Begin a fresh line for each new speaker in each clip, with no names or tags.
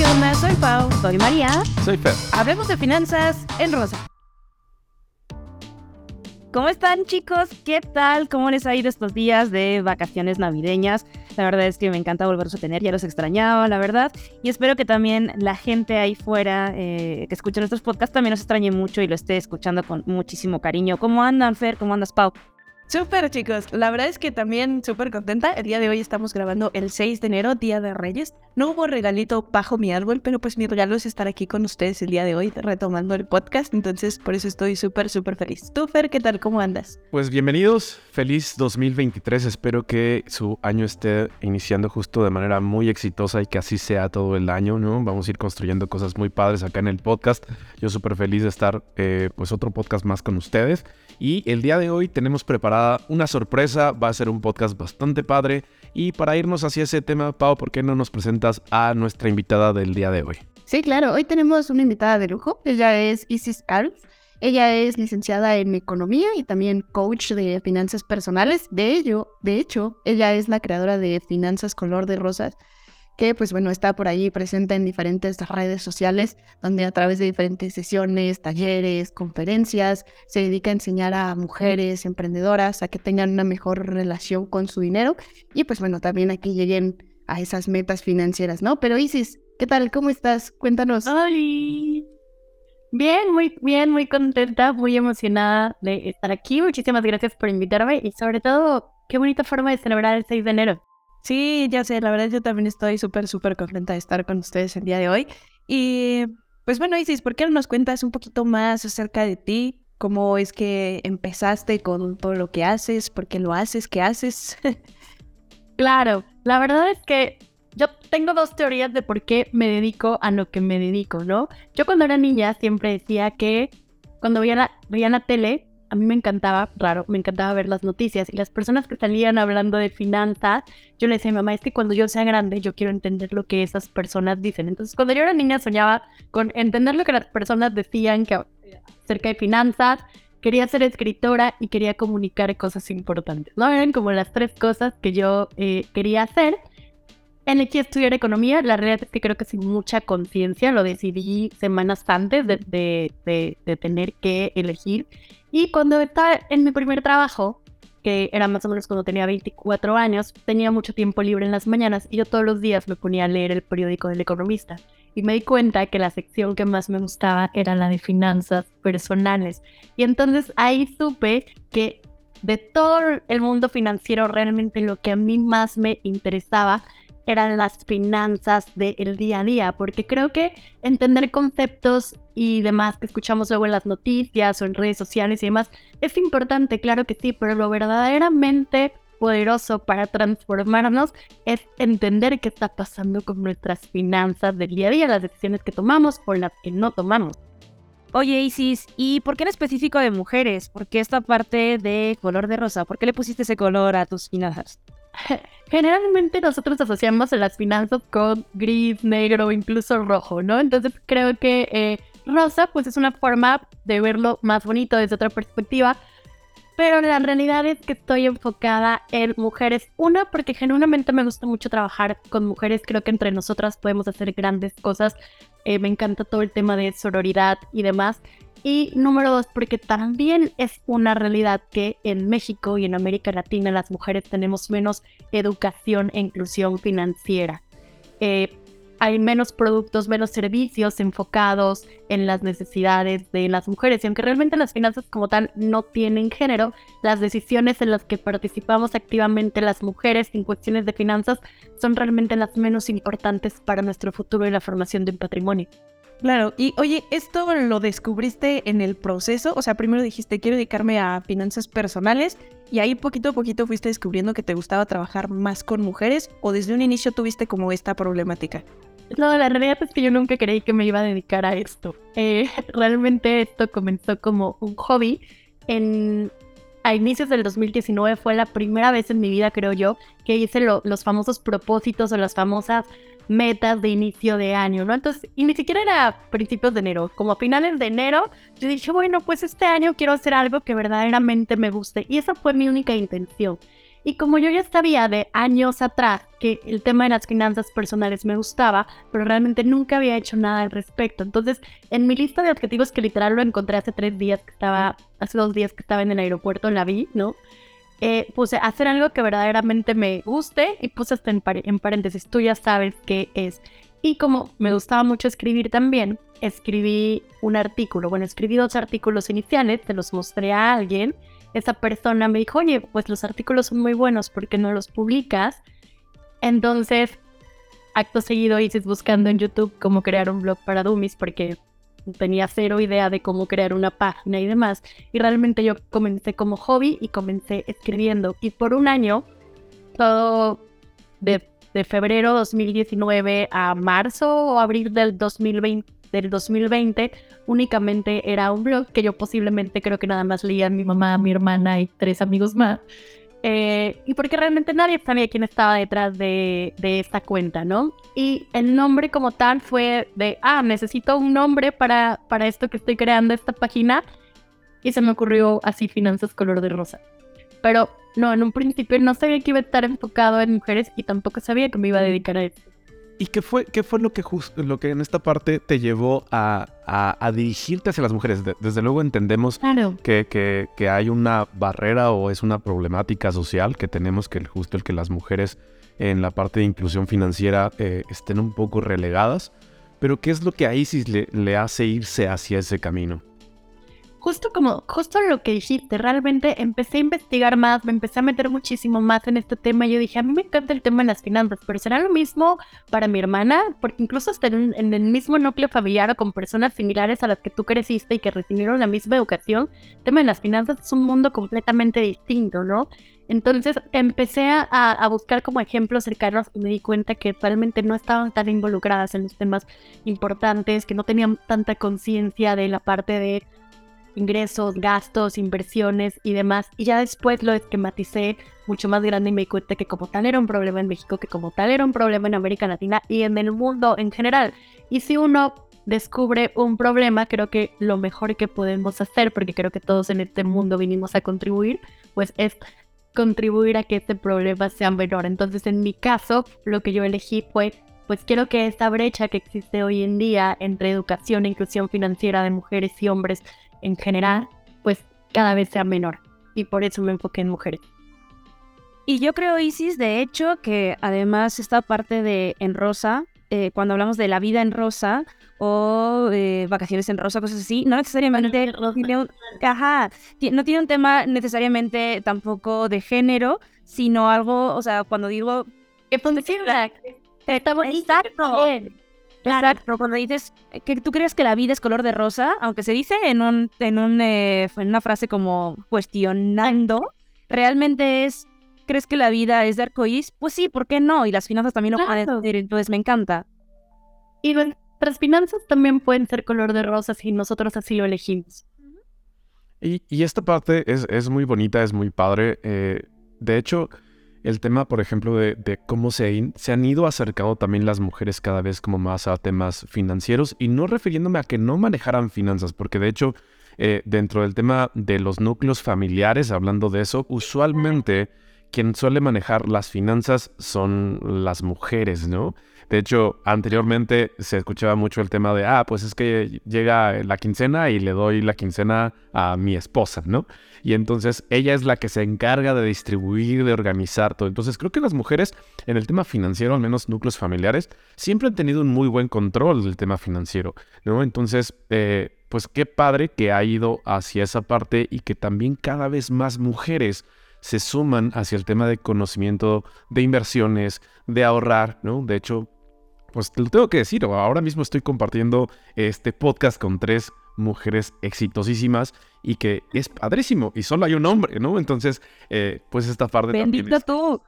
¿qué onda? Soy Pau.
Soy María.
Soy Fer.
Hablemos de finanzas en rosa.
¿Cómo están chicos? ¿Qué tal? ¿Cómo les ha ido estos días de vacaciones navideñas? La verdad es que me encanta volverlos a tener, ya los extrañaba, la verdad. Y espero que también la gente ahí fuera eh, que escucha nuestros podcasts también nos extrañe mucho y lo esté escuchando con muchísimo cariño. ¿Cómo andan, Fer? ¿Cómo andas, Pau?
Súper chicos, la verdad es que también súper contenta. El día de hoy estamos grabando el 6 de enero, Día de Reyes. No hubo regalito bajo mi árbol, pero pues mi regalo es estar aquí con ustedes el día de hoy retomando el podcast. Entonces por eso estoy súper, súper feliz. Tú, Fer, ¿qué tal? ¿Cómo andas?
Pues bienvenidos, feliz 2023. Espero que su año esté iniciando justo de manera muy exitosa y que así sea todo el año, ¿no? Vamos a ir construyendo cosas muy padres acá en el podcast. Yo súper feliz de estar eh, pues otro podcast más con ustedes. Y el día de hoy tenemos preparada una sorpresa, va a ser un podcast bastante padre. Y para irnos hacia ese tema, Pau, ¿por qué no nos presentas a nuestra invitada del día de hoy?
Sí, claro, hoy tenemos una invitada de lujo. Ella es Isis Arf. Ella es licenciada en economía y también coach de finanzas personales. De ello, de hecho, ella es la creadora de Finanzas Color de Rosas, que pues bueno, está por ahí presente en diferentes redes sociales, donde a través de diferentes sesiones, talleres, conferencias, se dedica a enseñar a mujeres emprendedoras a que tengan una mejor relación con su dinero y pues bueno, también a que lleguen a esas metas financieras, ¿no? Pero Isis, ¿qué tal? ¿Cómo estás? Cuéntanos.
¡Ay! Bien, muy bien, muy contenta, muy emocionada de estar aquí. Muchísimas gracias por invitarme y sobre todo, qué bonita forma de celebrar el 6 de enero.
Sí, ya sé, la verdad yo también estoy súper, súper contenta de estar con ustedes el día de hoy. Y pues bueno, Isis, ¿por qué no nos cuentas un poquito más acerca de ti? ¿Cómo es que empezaste con todo lo que haces? ¿Por qué lo haces? ¿Qué haces?
claro, la verdad es que yo tengo dos teorías de por qué me dedico a lo que me dedico, ¿no? Yo cuando era niña siempre decía que cuando veía la, veía la tele a mí me encantaba, raro, me encantaba ver las noticias y las personas que salían hablando de finanzas, yo le decía mamá, es que cuando yo sea grande yo quiero entender lo que esas personas dicen. Entonces cuando yo era niña soñaba con entender lo que las personas decían que, acerca de finanzas, quería ser escritora y quería comunicar cosas importantes. ¿no? Eran como las tres cosas que yo eh, quería hacer. Elegí estudiar economía, la realidad es que creo que sin mucha conciencia, lo decidí semanas antes de, de, de tener que elegir. Y cuando estaba en mi primer trabajo, que era más o menos cuando tenía 24 años, tenía mucho tiempo libre en las mañanas y yo todos los días me ponía a leer el periódico del economista. Y me di cuenta que la sección que más me gustaba era la de finanzas personales. Y entonces ahí supe que de todo el mundo financiero realmente lo que a mí más me interesaba eran las finanzas del día a día, porque creo que entender conceptos y demás que escuchamos luego en las noticias o en redes sociales y demás es importante, claro que sí, pero lo verdaderamente poderoso para transformarnos es entender qué está pasando con nuestras finanzas del día a día, las decisiones que tomamos o las que no tomamos.
Oye, Isis, ¿y por qué en específico de mujeres? ¿Por qué esta parte de color de rosa? ¿Por qué le pusiste ese color a tus finanzas?
Generalmente nosotros asociamos las finanzas con gris, negro incluso rojo, ¿no? Entonces creo que eh, rosa pues es una forma de verlo más bonito desde otra perspectiva, pero la realidad es que estoy enfocada en mujeres. Una, porque genuinamente me gusta mucho trabajar con mujeres, creo que entre nosotras podemos hacer grandes cosas. Eh, me encanta todo el tema de sororidad y demás. Y número dos, porque también es una realidad que en México y en América Latina las mujeres tenemos menos educación e inclusión financiera. Eh, hay menos productos, menos servicios enfocados en las necesidades de las mujeres. Y aunque realmente las finanzas como tal no tienen género, las decisiones en las que participamos activamente las mujeres en cuestiones de finanzas son realmente las menos importantes para nuestro futuro y la formación de un patrimonio.
Claro, y oye, ¿esto lo descubriste en el proceso? O sea, primero dijiste, quiero dedicarme a finanzas personales y ahí poquito a poquito fuiste descubriendo que te gustaba trabajar más con mujeres o desde un inicio tuviste como esta problemática.
No, la realidad es que yo nunca creí que me iba a dedicar a esto. Eh, realmente esto comenzó como un hobby. En, a inicios del 2019 fue la primera vez en mi vida, creo yo, que hice los famosos propósitos o las famosas metas de inicio de año, ¿no? Entonces, y ni siquiera era principios de enero, como a finales de enero, yo dije, bueno, pues este año quiero hacer algo que verdaderamente me guste. Y esa fue mi única intención. Y como yo ya sabía de años atrás que el tema de las finanzas personales me gustaba, pero realmente nunca había hecho nada al respecto. Entonces, en mi lista de objetivos, que literal lo encontré hace tres días que estaba, hace dos días que estaba en el aeropuerto, la vi, ¿no? Eh, puse hacer algo que verdaderamente me guste y puse hasta en, en paréntesis, tú ya sabes qué es. Y como me gustaba mucho escribir también, escribí un artículo. Bueno, escribí dos artículos iniciales, te los mostré a alguien esa persona me dijo, oye, pues los artículos son muy buenos, ¿por qué no los publicas? Entonces, acto seguido hice buscando en YouTube cómo crear un blog para Dummies, porque tenía cero idea de cómo crear una página y demás. Y realmente yo comencé como hobby y comencé escribiendo. Y por un año, todo de, de febrero 2019 a marzo o abril del 2020, del 2020 únicamente era un blog que yo posiblemente creo que nada más leía mi mamá, mi hermana y tres amigos más. Eh, y porque realmente nadie sabía quién estaba detrás de, de, esta cuenta, ¿no? Y el nombre como tal fue de, ah, necesito un nombre para, para esto que estoy creando, esta página. Y se me ocurrió así, Finanzas Color de Rosa. Pero no, en un principio no sabía que iba a estar enfocado en mujeres y tampoco sabía que me iba a dedicar a eso.
¿Y qué fue, qué fue lo, que lo que en esta parte te llevó a, a, dirigirte hacia las mujeres? desde luego entendemos que, que, que, hay una barrera o es una problemática social que tenemos que justo el que las mujeres en la parte de inclusión financiera eh, estén un poco relegadas. Pero ¿qué es lo que a Isis le, le hace irse hacia ese camino?
Justo como, justo lo que dijiste, realmente empecé a investigar más, me empecé a meter muchísimo más en este tema. Yo dije, a mí me encanta el tema de las finanzas, pero ¿será lo mismo para mi hermana? Porque incluso hasta en, el mismo núcleo familiar o con personas similares a las que tú creciste y que recibieron la misma educación, el tema de las finanzas es un mundo completamente distinto, ¿no? Entonces empecé a, a, buscar como ejemplos cercanos y me di cuenta que realmente no estaban tan involucradas en los temas importantes, que no tenían tanta conciencia de la parte de ingresos, gastos, inversiones y demás. Y ya después lo esquematicé mucho más grande y me di cuenta que como tal era un problema en México, que como tal era un problema en América Latina y en el mundo en general. Y si uno descubre un problema, creo que lo mejor que podemos hacer, porque creo que todos en este mundo vinimos a contribuir, pues es contribuir a que este problema sea menor. Entonces, en mi caso, lo que yo elegí fue, pues quiero que esta brecha que existe hoy en día entre educación e inclusión financiera de mujeres y hombres en general, pues cada vez sea menor. Y por eso me enfoqué en mujeres.
Y yo creo, Isis, de hecho, que además esta parte de en rosa, eh, cuando hablamos de la vida en rosa o eh, vacaciones en rosa, cosas así, no necesariamente tiene un, ajá, no tiene un tema necesariamente tampoco de género, sino algo, o sea, cuando digo...
Que funciona. Está bonito.
Exacto, cuando dices que tú crees que la vida es color de rosa, aunque se dice en, un, en, un, eh, en una frase como cuestionando, realmente es, ¿crees que la vida es de arcoíris? Pues sí, ¿por qué no? Y las finanzas también lo pueden ser, entonces me encanta.
Y nuestras finanzas también pueden ser color de rosa si nosotros así lo elegimos.
Y, y esta parte es, es, muy bonita, es muy padre. Eh, de hecho, el tema, por ejemplo, de, cómo se, han ido acercando también las mujeres cada vez como más a temas financieros y no refiriéndome a que no manejaran finanzas, porque de hecho, eh, dentro del tema de los núcleos familiares, hablando de eso, usualmente quien suele manejar las finanzas son las mujeres, ¿no? De hecho, anteriormente se escuchaba mucho el tema de, ah, pues es que llega la quincena y le doy la quincena a mi esposa, ¿no? Y entonces ella es la que se encarga de distribuir, de organizar todo. Entonces creo que las mujeres en el tema financiero, al menos núcleos familiares, siempre han tenido un muy buen control del tema financiero, ¿no? Entonces, eh, pues qué padre que ha ido hacia esa parte y que también cada vez más mujeres se suman hacia el tema de conocimiento de inversiones, de ahorrar, ¿no? De hecho, pues te lo tengo que decir, ahora mismo estoy compartiendo este podcast con tres mujeres exitosísimas y que es padrísimo y solo hay un hombre, ¿no? Entonces, eh, pues esta parte
Bendito
es,
tú.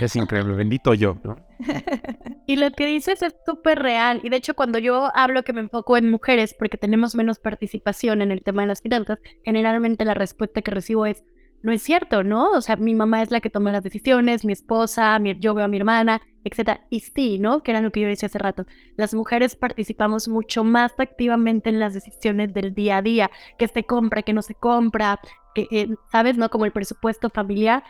Es, increíble, bendito yo, ¿no?
y lo que dices es súper real y de hecho cuando yo hablo que me enfoco en mujeres porque tenemos menos participación en el tema de las finanzas, generalmente la respuesta que recibo es no es cierto, ¿no? O sea, mi mamá es la que toma las decisiones, mi esposa, yo veo a mi hermana, etc. Y sí, ¿no? Que era lo que yo decía hace rato. Las mujeres participamos mucho más activamente en las decisiones del día a día, que se compra, que no se compra, que, ¿sabes? ¿No? Como el presupuesto familiar.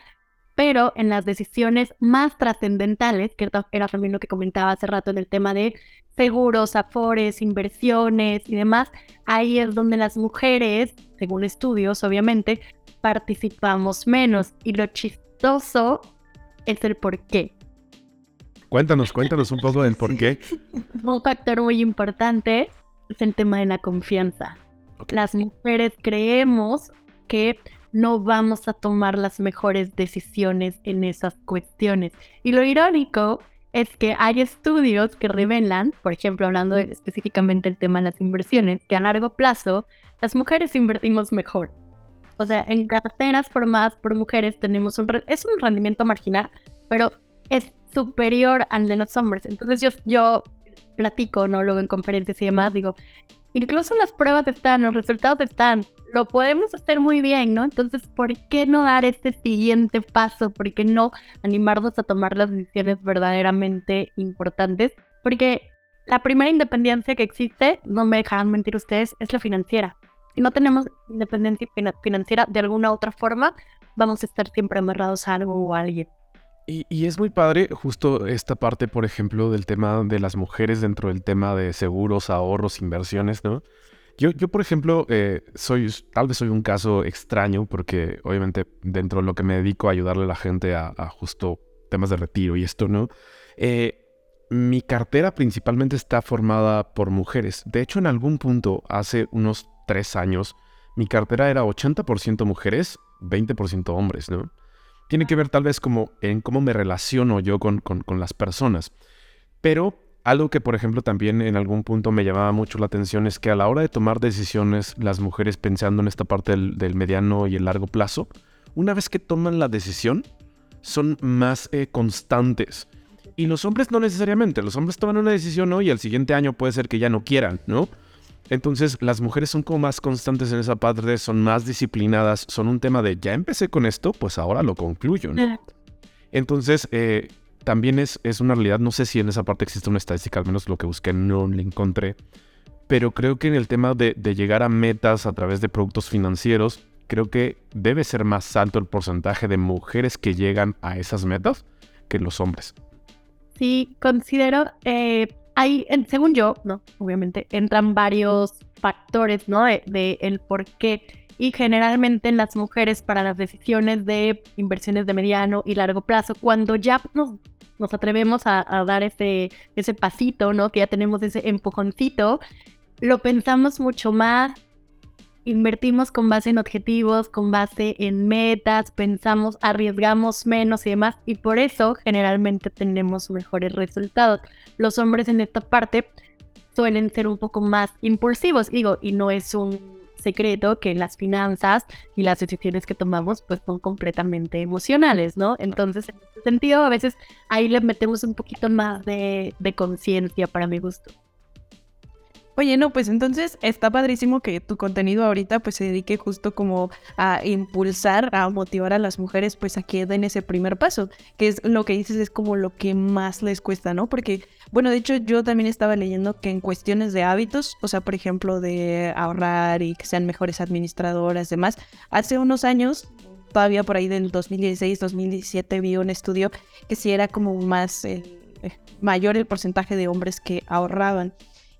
pero en las decisiones más trascendentales, que era también lo que comentaba hace rato en el tema de seguros, afores, inversiones y demás, ahí es donde las mujeres, según estudios obviamente, participamos menos. Y lo chistoso es el por qué.
Cuéntanos, cuéntanos un poco del por qué.
Un factor muy importante es el tema de la confianza. Las mujeres creemos que no vamos a tomar las mejores decisiones en esas cuestiones. Y lo irónico es que hay estudios que revelan, por ejemplo, hablando específicamente del tema de las inversiones, que a largo plazo las mujeres invertimos mejor. O sea, en carteras formadas por mujeres tenemos un... Es un rendimiento marginal, pero es superior al de los hombres. Entonces yo, yo platico, ¿no? Luego en conferencias y demás, digo, incluso las pruebas están, los resultados están, lo podemos hacer muy bien, ¿no? Entonces, ¿por qué no dar este siguiente paso? ¿Por qué no animarnos a tomar las decisiones verdaderamente importantes? Porque la primera independencia que existe, no me dejarán mentir ustedes, es la financiera. No tenemos independencia financiera de alguna otra forma, vamos a estar siempre amarrados a algo o a alguien.
Y, es muy padre justo esta parte, por ejemplo, del tema de las mujeres dentro del tema de seguros, ahorros, inversiones, ¿no? Yo, yo por ejemplo, eh, soy, tal vez soy un caso extraño porque obviamente dentro de lo que me dedico a ayudarle a la gente a, justo temas de retiro y esto, ¿no? Eh, mi cartera principalmente está formada por mujeres. De hecho, en algún punto, hace unos tres años, mi cartera era 80% mujeres, 20% hombres, ¿no? tiene que ver tal vez como en cómo me relaciono yo con, las personas. Pero algo que, por ejemplo, también en algún punto me llamaba mucho la atención es que a la hora de tomar decisiones, las mujeres pensando en esta parte del, mediano y el largo plazo, una vez que toman la decisión, son más eh, constantes. Y los hombres no necesariamente. Los hombres toman una decisión hoy y al siguiente año puede ser que ya no quieran, ¿no? Entonces las mujeres son como más constantes en esa parte, son más disciplinadas, son un tema de ya empecé con esto, pues ahora lo concluyo. ¿no? Entonces eh, también es, es una realidad, no sé si en esa parte existe una estadística, al menos lo que busqué no la encontré, pero creo que en el tema de, de llegar a metas a través de productos financieros, creo que debe ser más alto el porcentaje de mujeres que llegan a esas metas que los hombres.
Sí, considero, eh, hay, según yo, no, obviamente, entran varios factores, ¿no? De, el por qué. Y generalmente en las mujeres para las decisiones de inversiones de mediano y largo plazo, cuando ya nos, nos atrevemos a, dar ese, ese pasito, ¿no? Que ya tenemos ese empujoncito, lo pensamos mucho más invertimos con base en objetivos, con base en metas, pensamos, arriesgamos menos y demás, y por eso generalmente tenemos mejores resultados. Los hombres en esta parte suelen ser un poco más impulsivos, digo, y no es un secreto que las finanzas y las decisiones que tomamos pues son completamente emocionales, ¿no? Entonces, en ese sentido, a veces ahí le metemos un poquito más de, de conciencia para mi gusto.
Oye, no, pues entonces está padrísimo que tu contenido ahorita pues se dedique justo como a impulsar, a motivar a las mujeres pues a que den ese primer paso, que es lo que dices es como lo que más les cuesta, ¿no? Porque, bueno, de hecho yo también estaba leyendo que en cuestiones de hábitos, o sea, por ejemplo, de ahorrar y que sean mejores administradoras, demás, hace unos años todavía por ahí del 2016, 2017 vi un estudio que sí era como más eh, mayor el porcentaje de hombres que ahorraban.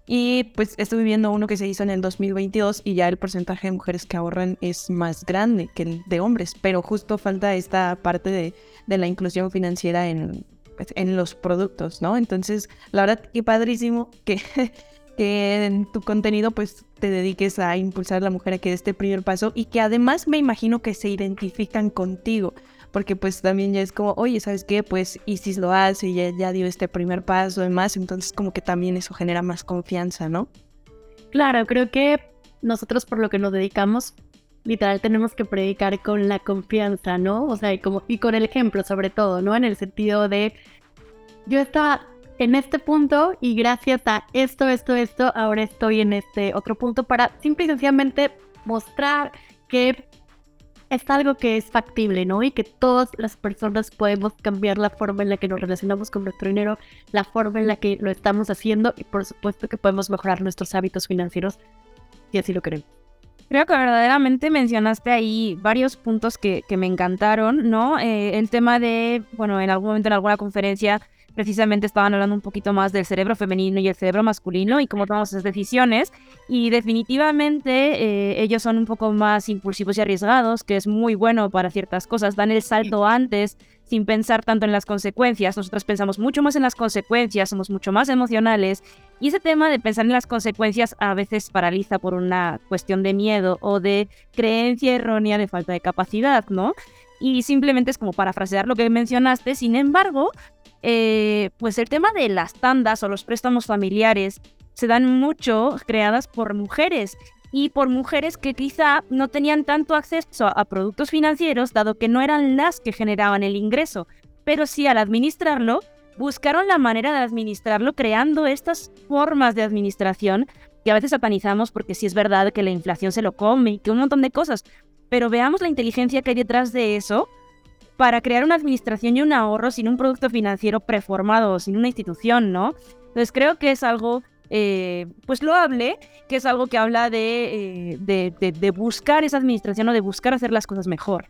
Y pues estuve viendo uno que se hizo en el 2022 y ya el porcentaje de mujeres que ahorran es más grande que el de hombres, pero justo falta esta parte de, la inclusión financiera en, pues, en los productos, ¿no? Entonces, la verdad que padrísimo que, que en tu contenido pues te dediques a impulsar a la mujer a que dé este primer paso y que además me imagino que se identifican contigo porque pues también ya es como, oye, ¿sabes qué? Pues Isis lo hace y ya, ya dio este primer paso y más, entonces como que también eso genera más confianza, ¿no?
Claro, creo que nosotros por lo que nos dedicamos, literal tenemos que predicar con la confianza, ¿no? O sea, y, como, y con el ejemplo sobre todo, ¿no? En el sentido de, yo estaba en este punto y gracias a esto, esto, esto, ahora estoy en este otro punto para simple y sencillamente mostrar que es algo que es factible, ¿no? Y que todas las personas podemos cambiar la forma en la que nos relacionamos con nuestro dinero, la forma en la que lo estamos haciendo y por supuesto que podemos mejorar nuestros hábitos financieros si así lo queremos.
Creo que verdaderamente mencionaste ahí varios puntos que, que me encantaron, ¿no? Eh, el tema de, bueno, en algún momento en alguna conferencia precisamente estaban hablando un poquito más del cerebro femenino y el cerebro masculino y cómo tomamos esas decisiones. Y definitivamente eh, ellos son un poco más impulsivos y arriesgados, que es muy bueno para ciertas cosas. Dan el salto antes sin pensar tanto en las consecuencias. Nosotros pensamos mucho más en las consecuencias, somos mucho más emocionales. Y ese tema de pensar en las consecuencias a veces paraliza por una cuestión de miedo o de creencia errónea de falta de capacidad, ¿no? Y simplemente es como parafrasear lo que mencionaste. Sin embargo, eh, pues el tema de las tandas o los préstamos familiares se dan mucho creadas por mujeres y por mujeres que quizá no tenían tanto acceso a productos financieros dado que no eran las que generaban el ingreso, pero sí al administrarlo buscaron la manera de administrarlo creando estas formas de administración que a veces satanizamos porque sí es verdad que la inflación se lo come y que un montón de cosas, pero veamos la inteligencia que hay detrás de eso para crear una administración y un ahorro sin un producto financiero preformado, sin una institución, ¿no? Entonces creo que es algo, eh, pues loable, que es algo que habla eh, de, de, buscar esa administración o de buscar hacer las cosas mejor.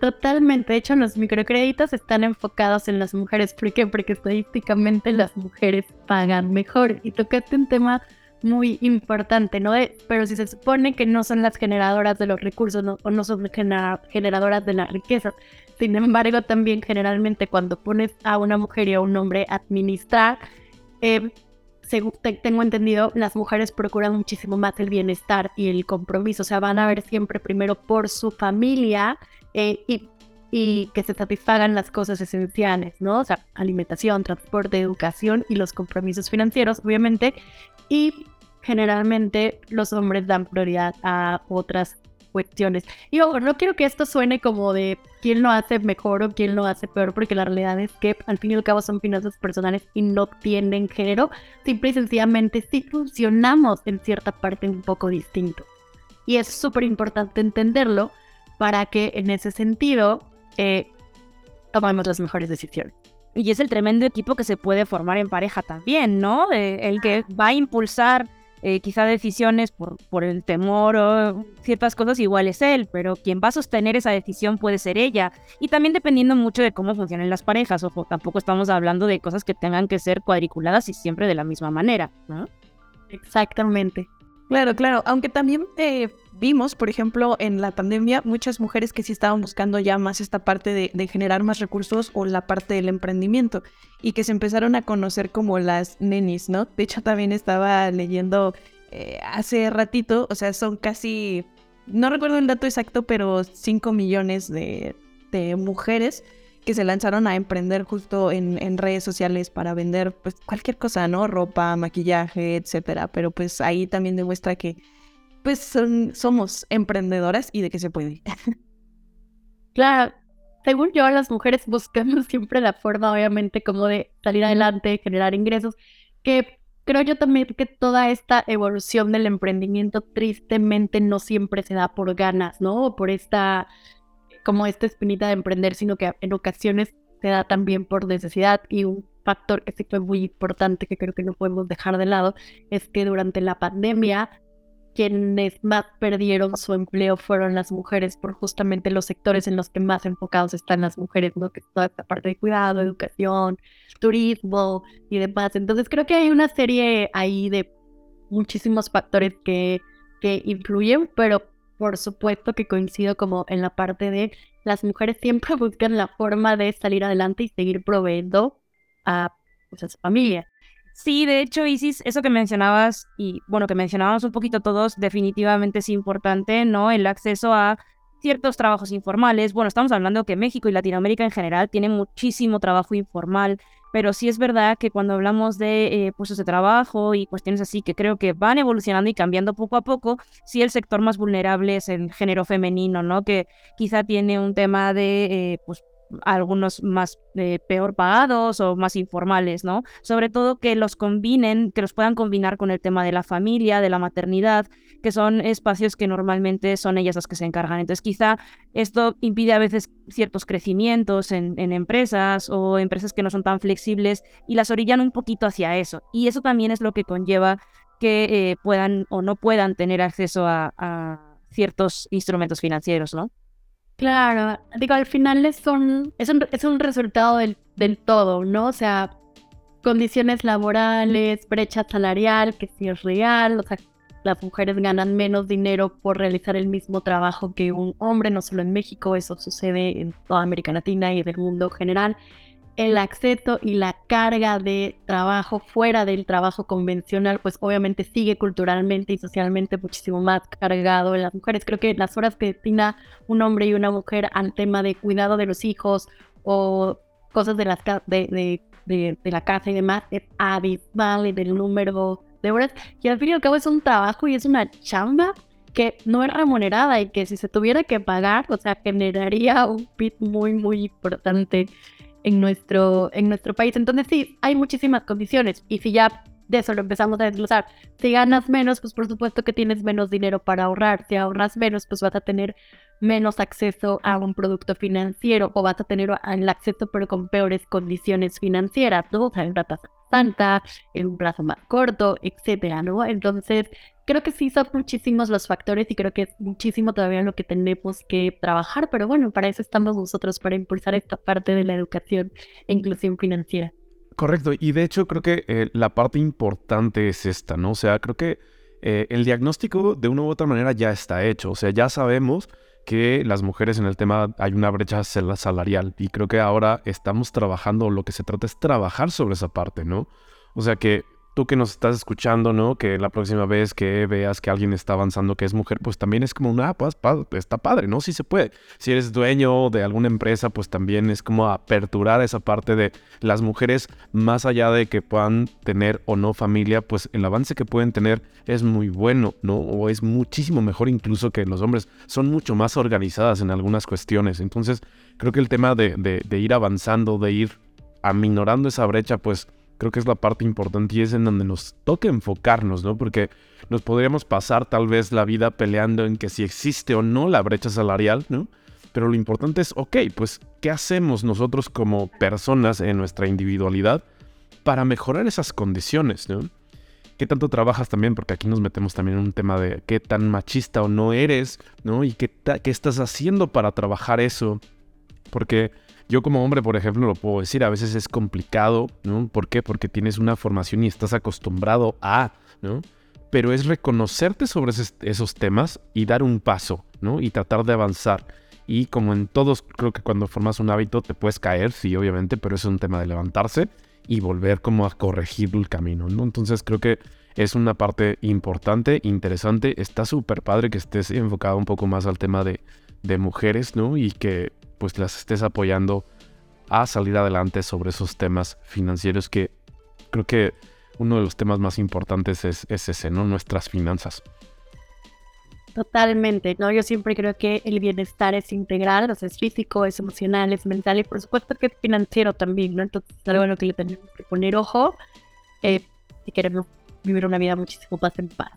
Totalmente. De hecho, los microcréditos están enfocados en las mujeres. ¿Por qué? Porque estadísticamente las mujeres pagan mejor. Y tocaste un tema muy importante, ¿no? pero si se supone que no son las generadoras de los recursos o no son generadoras de la riqueza, sin embargo, también generalmente cuando pones a una mujer y a un hombre administrar, eh, según tengo entendido, las mujeres procuran muchísimo más el bienestar y el compromiso, o sea, van a ver siempre primero por su familia eh, y y que se satisfagan las cosas esenciales, ¿no? O sea, alimentación, transporte, educación y los compromisos financieros, obviamente. Y generalmente los hombres dan prioridad a otras cuestiones. Y ojo, no quiero que esto suene como de quién lo hace mejor o quién lo hace peor, porque la realidad es que al fin y al cabo son finanzas personales y no tienen género. Simple y sencillamente sí funcionamos en cierta parte un poco distinto. Y es súper importante entenderlo para que en ese sentido eh, tomamos las mejores decisiones.
Y es el tremendo equipo que se puede formar en pareja también, ¿no? el que va a impulsar eh, quizá decisiones por, por el temor o ciertas cosas, igual es él, pero quien va a sostener esa decisión puede ser ella. Y también dependiendo mucho de cómo funcionen las parejas. Ojo, tampoco estamos hablando de cosas que tengan que ser cuadriculadas y siempre de la misma manera, ¿no?
Exactamente.
Claro, claro. Aunque también eh, vimos, por ejemplo, en la pandemia, muchas mujeres que sí estaban buscando ya más esta parte de, generar más recursos o la parte del emprendimiento y que se empezaron a conocer como las nenis, ¿no? De hecho, también estaba leyendo eh, hace ratito, o sea, son casi, no recuerdo el dato exacto, pero 5 millones de, mujeres que se lanzaron a emprender justo en, redes sociales para vender pues cualquier cosa, ¿no? Ropa, maquillaje, etcétera. Pero pues ahí también demuestra que pues son, somos emprendedoras y de que se puede.
Claro, según yo, las mujeres buscamos siempre la forma, obviamente, como de salir adelante, generar ingresos, que creo yo también que toda esta evolución del emprendimiento tristemente no siempre se da por ganas, ¿no? O por esta como esta espinita de emprender, sino que en ocasiones se da también por necesidad y un factor que sí fue muy importante que creo que no podemos dejar de lado es que durante la pandemia quienes más perdieron su empleo fueron las mujeres por justamente los sectores en los que más enfocados están las mujeres, ¿no? Que toda esta parte de cuidado, educación, turismo y demás. Entonces creo que hay una serie ahí de muchísimos factores que, que influyen, pero por supuesto que coincido como en la parte de las mujeres siempre buscan la forma de salir adelante y seguir proveyendo a, pues, a su familia.
Sí, de hecho, Isis, eso que mencionabas y bueno, que mencionábamos un poquito todos, definitivamente es importante, ¿no? El acceso a ciertos trabajos informales. Bueno, estamos hablando que México y Latinoamérica en general tienen muchísimo trabajo informal, pero sí es verdad que cuando hablamos de eh, puestos de trabajo y cuestiones así que creo que van evolucionando y cambiando poco a poco, sí el sector más vulnerable es el género femenino, ¿no? Que quizá tiene un tema de eh, pues, algunos más eh, peor pagados o más informales, ¿no? Sobre todo que los combinen, que los puedan combinar con el tema de la familia, de la maternidad, que son espacios que normalmente son ellas las que se encargan. Entonces quizá esto impide a veces ciertos crecimientos en, empresas o empresas que no son tan flexibles y las orillan un poquito hacia eso. Y eso también es lo que conlleva que eh, puedan o no puedan tener acceso a, a ciertos instrumentos financieros, ¿no?
Claro, digo, al final es un, es un, es un resultado del, del todo, ¿no? O sea, condiciones laborales, brecha salarial, que sí es real, o sea, las mujeres ganan menos dinero por realizar el mismo trabajo que un hombre, no solo en México, eso sucede en toda América Latina y en el mundo general. El acceso y la carga de trabajo fuera del trabajo convencional, pues obviamente sigue culturalmente y socialmente muchísimo más cargado en las mujeres. Creo que las horas que destina un hombre y una mujer al tema de cuidado de los hijos o cosas de, las, de, de, de la casa y demás es abismal en el número de horas. Y al fin y al cabo es un trabajo y es una chamba que no es remunerada y que si se tuviera que pagar, o sea, generaría un PIB muy, muy importante en nuestro, en nuestro país. Entonces sí, hay muchísimas condiciones y si ya de eso lo empezamos a desglosar, si ganas menos, pues por supuesto que tienes menos dinero para ahorrar, si ahorras menos, pues vas a tener menos acceso a un producto financiero o vas a tener el acceso pero con peores condiciones financieras, ¿no? O sea, en una tasa santa, en un plazo más corto, etcétera, ¿no? Entonces, creo que sí son muchísimos los factores y creo que es muchísimo todavía lo que tenemos que trabajar, pero bueno, para eso estamos nosotros, para impulsar esta parte de la educación e inclusión financiera.
Correcto, y de hecho creo que eh, la parte importante es esta, ¿no? O sea, creo que eh, el diagnóstico de una u otra manera ya está hecho, o sea, ya sabemos que las mujeres en el tema hay una brecha salarial y creo que ahora estamos trabajando, lo que se trata es trabajar sobre esa parte, ¿no? O sea que tú que nos estás escuchando, ¿no? Que la próxima vez que veas que alguien está avanzando que es mujer, pues también es como una, pues está padre, ¿no? Sí se puede. Si eres dueño de alguna empresa, pues también es como aperturar esa parte de las mujeres, más allá de que puedan tener o no familia, pues el avance que pueden tener es muy bueno, ¿no? O es muchísimo mejor incluso que los hombres. Son mucho más organizadas en algunas cuestiones. Entonces, creo que el tema de, de, de ir avanzando, de ir aminorando esa brecha, pues creo que es la parte importante y es en donde nos toca enfocarnos, ¿no? Porque nos podríamos pasar tal vez la vida peleando en que si existe o no la brecha salarial, ¿no? Pero lo importante es, ok, pues, ¿qué hacemos nosotros como personas en nuestra individualidad para mejorar esas condiciones, ¿no? ¿Qué tanto trabajas también? Porque aquí nos metemos también en un tema de qué tan machista o no eres, ¿no? Y qué, qué estás haciendo para trabajar eso. Porque yo como hombre, por ejemplo, lo puedo decir, a veces es complicado, ¿no? ¿Por qué? Porque tienes una formación y estás acostumbrado a, ¿no? Pero es reconocerte sobre esos temas y dar un paso, ¿no? Y tratar de avanzar. Y como en todos, creo que cuando formas un hábito te puedes caer, sí, obviamente, pero es un tema de levantarse y volver como a corregir el camino, ¿no? Entonces creo que es una parte importante, interesante. Está súper padre que estés enfocado un poco más al tema de, de mujeres, ¿no? Y que pues las estés apoyando a salir adelante sobre esos temas financieros que creo que uno de los temas más importantes es, ese, ¿no? Nuestras finanzas.
Totalmente, ¿no? Yo siempre creo que el bienestar es integral, o sea, es físico, es emocional, es mental y por supuesto que es financiero también, ¿no? Entonces es algo en lo que le tenemos que poner ojo eh, si queremos vivir una vida muchísimo más en paz.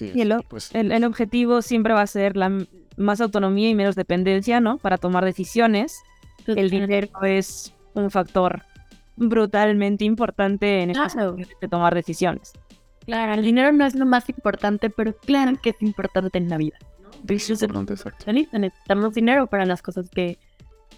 y el, pues el, objetivo siempre va a ser la, más autonomía y menos dependencia, ¿no? Para tomar decisiones. El dinero es un factor brutalmente importante en claro. de tomar decisiones.
Claro, el dinero no es lo más importante, pero claro que es importante en la vida.
Es importante, exacto.
Necesitamos dinero para las cosas que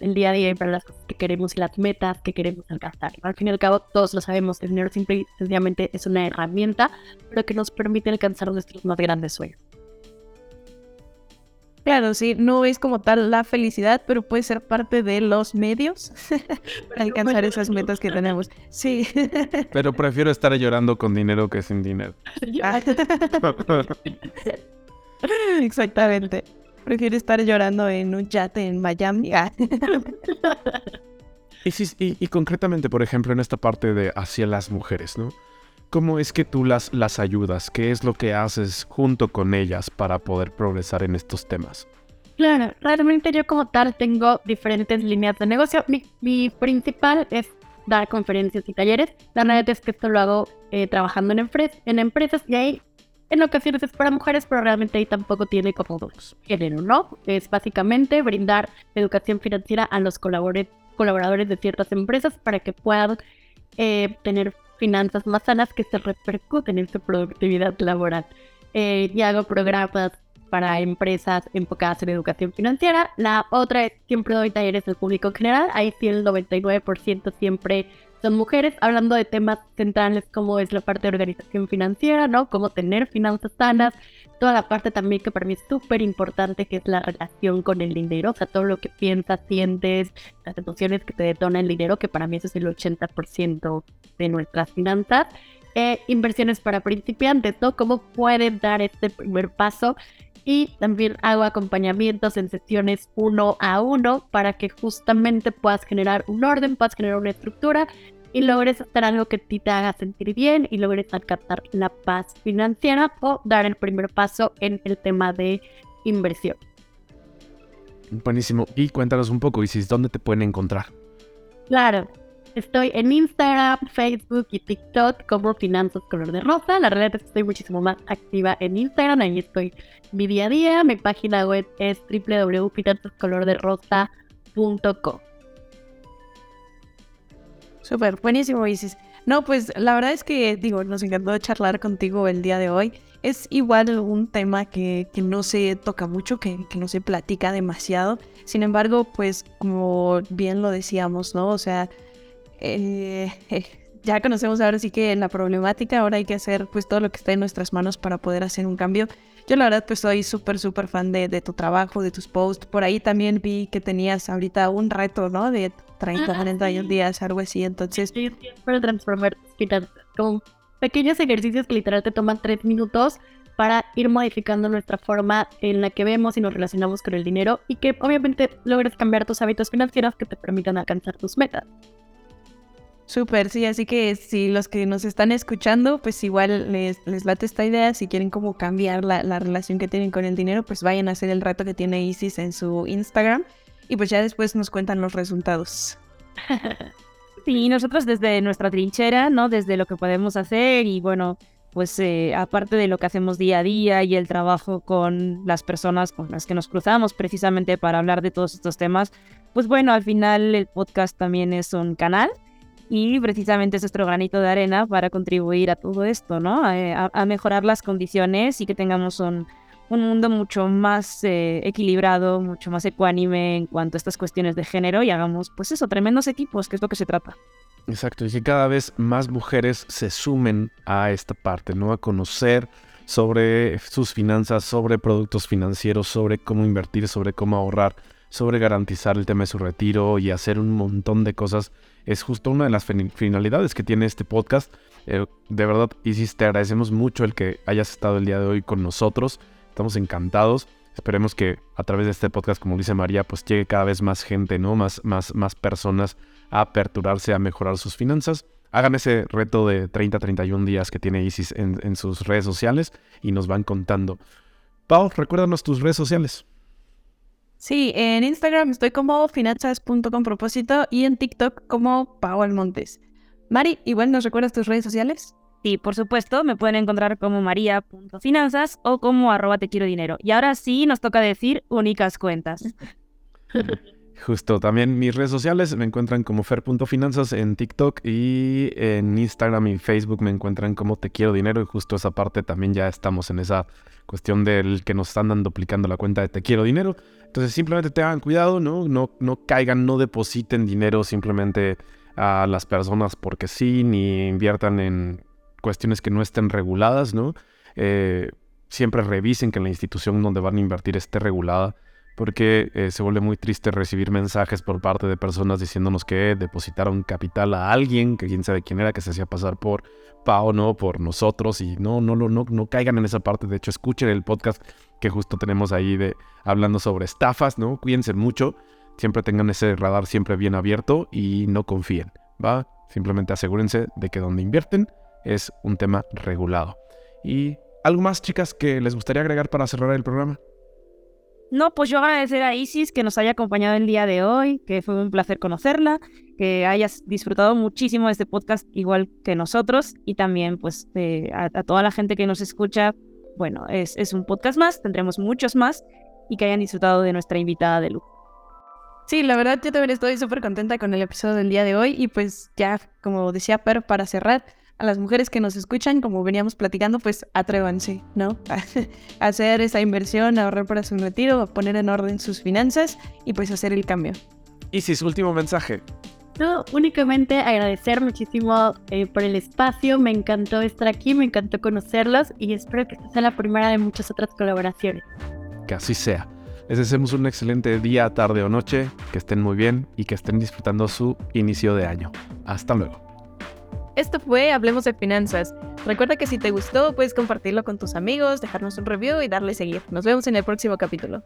el día a día y para las cosas que queremos y las metas que queremos alcanzar. Al fin y al cabo, todos lo sabemos, el dinero simple y sencillamente es una herramienta, pero que nos permite alcanzar nuestros más grandes sueños.
Claro, sí, no es como tal la felicidad, pero puede ser parte de los medios para alcanzar esas metas que tenemos. Sí.
Pero prefiero estar llorando con dinero que sin dinero.
Exactamente. Prefiero estar llorando en un yate en Miami.
y, y concretamente, por ejemplo, en esta parte de hacia las mujeres, ¿no? ¿Cómo es que tú las, las ayudas? ¿Qué es lo que haces junto con ellas para poder progresar en estos temas?
Claro, realmente yo como tal tengo diferentes líneas de negocio. Mi, principal es dar conferencias y talleres. La realidad es que esto lo hago eh, trabajando en, en empresas y ahí en ocasiones es para mujeres, pero realmente ahí tampoco tiene como género, ¿no? Es básicamente brindar educación financiera a los colaboradores de ciertas empresas para que puedan eh, tener finanzas más sanas que se repercuten en su productividad laboral. Eh, y hago programas para empresas enfocadas en educación financiera. La otra es siempre doy talleres al público en general. Ahí sí el 99% siempre son mujeres, hablando de temas centrales como es la parte de organización financiera, ¿no? Cómo tener finanzas sanas, toda la parte también que para mí es súper importante, que es la relación con el dinero, o sea, todo lo que piensas, sientes, las emociones que te detona el dinero, que para mí eso es el 80% de nuestras finanzas. Eh, inversiones para principiantes, ¿no? Cómo pueden dar este primer paso y también hago acompañamientos en sesiones uno a uno para que justamente puedas generar un orden, puedas generar una estructura y logres hacer algo que ti te haga sentir bien y logres alcanzar la paz financiera o dar el primer paso en el tema de inversión.
Buenísimo. Y cuéntanos un poco, Isis, ¿dónde te pueden encontrar?
Claro, Estoy en Instagram, Facebook y TikTok como Finanzas Color de Rosa. La realidad es que estoy muchísimo más activa en Instagram. Ahí estoy mi día a día. Mi página web es www.finanzascolorderosa.com.
Súper, buenísimo, Isis. No, pues la verdad es que, digo, nos encantó charlar contigo el día de hoy. Es igual un tema que, que no se toca mucho, que, que, no se platica demasiado. Sin embargo, pues como bien lo decíamos, ¿no? O sea, eh, ya conocemos ahora sí que la problemática, ahora hay que hacer pues todo lo que está en nuestras manos para poder hacer un cambio. Yo la verdad pues soy súper, súper fan de, de, tu trabajo, de tus posts. Por ahí también vi que tenías ahorita un reto, ¿no? 30, 41 días, algo así. Entonces...
Para transformar con pequeños ejercicios que literal te toman 3 minutos para ir modificando nuestra forma en la que vemos y nos relacionamos con el dinero y que obviamente logres cambiar tus hábitos financieros que te permitan alcanzar tus metas.
Súper, sí, así que si los que nos están escuchando, pues igual les, les late esta idea, si quieren como cambiar la, la, relación que tienen con el dinero, pues vayan a hacer el reto que tiene Isis en su Instagram y pues ya después nos cuentan los resultados.
Sí, nosotros desde nuestra trinchera, ¿no? Desde lo que podemos hacer y bueno, pues eh, aparte de lo que hacemos día a día y el trabajo con las personas con las que nos cruzamos precisamente para hablar de todos estos temas, pues bueno, al final el podcast también es un canal y precisamente es nuestro granito de arena para contribuir a todo esto, ¿no? Eh, a mejorar las condiciones y que tengamos un, un mundo mucho más eh, equilibrado, mucho más ecuánime en cuanto a estas cuestiones de género y hagamos, pues eso, tremendos equipos, que es lo que se trata.
Exacto, y que cada vez más mujeres se sumen a esta parte, ¿no? A conocer sobre sus finanzas, sobre productos financieros, sobre cómo invertir, sobre cómo ahorrar, sobre garantizar el tema de su retiro y hacer un montón de cosas es justo una de las finalidades que tiene este podcast. Eh, de verdad, Isis, te agradecemos mucho el que hayas estado el día de hoy con nosotros. Estamos encantados. Esperemos que a través de este podcast, como dice María, pues llegue cada vez más gente, ¿no? Más, más, más personas a aperturarse a mejorar sus finanzas. Hagan ese reto de 30-31 días que tiene Isis en, en sus redes sociales y nos van contando. Pau, recuérdanos tus redes sociales.
Sí, en Instagram estoy como finanzas.com propósito y en TikTok como Pau Almontes. Mari, igual nos recuerdas tus redes sociales.
Sí, por supuesto, me pueden encontrar como maria.finanzas o como arroba te quiero dinero. Y ahora sí nos toca decir únicas cuentas.
Justo, también mis redes sociales me encuentran como fer.finanzas en TikTok y en Instagram y Facebook me encuentran como te quiero dinero y justo esa parte también ya estamos en esa cuestión del que nos están duplicando la cuenta de te quiero dinero. Entonces simplemente tengan cuidado, ¿no? No, no caigan, no depositen dinero simplemente a las personas porque sí, ni inviertan en cuestiones que no estén reguladas, ¿no? Eh, siempre revisen que la institución donde van a invertir esté regulada porque eh, se vuelve muy triste recibir mensajes por parte de personas diciéndonos que depositaron capital a alguien, que quién sabe quién era, que se hacía pasar por Pau, ¿no? Por nosotros, y no, no, no, no, no caigan en esa parte. De hecho, escuchen el podcast que justo tenemos ahí de hablando sobre estafas, ¿no? Cuídense mucho, siempre tengan ese radar siempre bien abierto y no confíen, ¿va? Simplemente asegúrense de que donde invierten es un tema regulado. Y algo más, chicas, que les gustaría agregar para cerrar el programa.
No, pues yo agradecer a Isis que nos haya acompañado el día de hoy, que fue un placer conocerla, que hayas disfrutado muchísimo de este podcast igual que nosotros y también pues a, a, toda la gente que nos escucha, bueno, es, es un podcast más, tendremos muchos más y que hayan disfrutado de nuestra invitada de lujo.
Sí, la verdad yo también estoy súper contenta con el episodio del día de hoy y pues ya como decía Per, para cerrar, a las mujeres que nos escuchan, como veníamos platicando, pues atrévanse, ¿no? A hacer esa inversión, a ahorrar para su retiro, a poner en orden sus finanzas y pues hacer el cambio.
Isis, último mensaje.
No, únicamente agradecer muchísimo eh, por el espacio, me encantó estar aquí, me encantó conocerlos y espero que esta sea la primera de muchas otras colaboraciones.
Que así sea. Les deseamos un excelente día, tarde o noche, que estén muy bien y que estén disfrutando su inicio de año. Hasta luego.
Esto fue Hablemos de Finanzas. Recuerda que si te gustó, puedes compartirlo con tus amigos, dejarnos un review y darle seguir. Nos vemos en el próximo capítulo.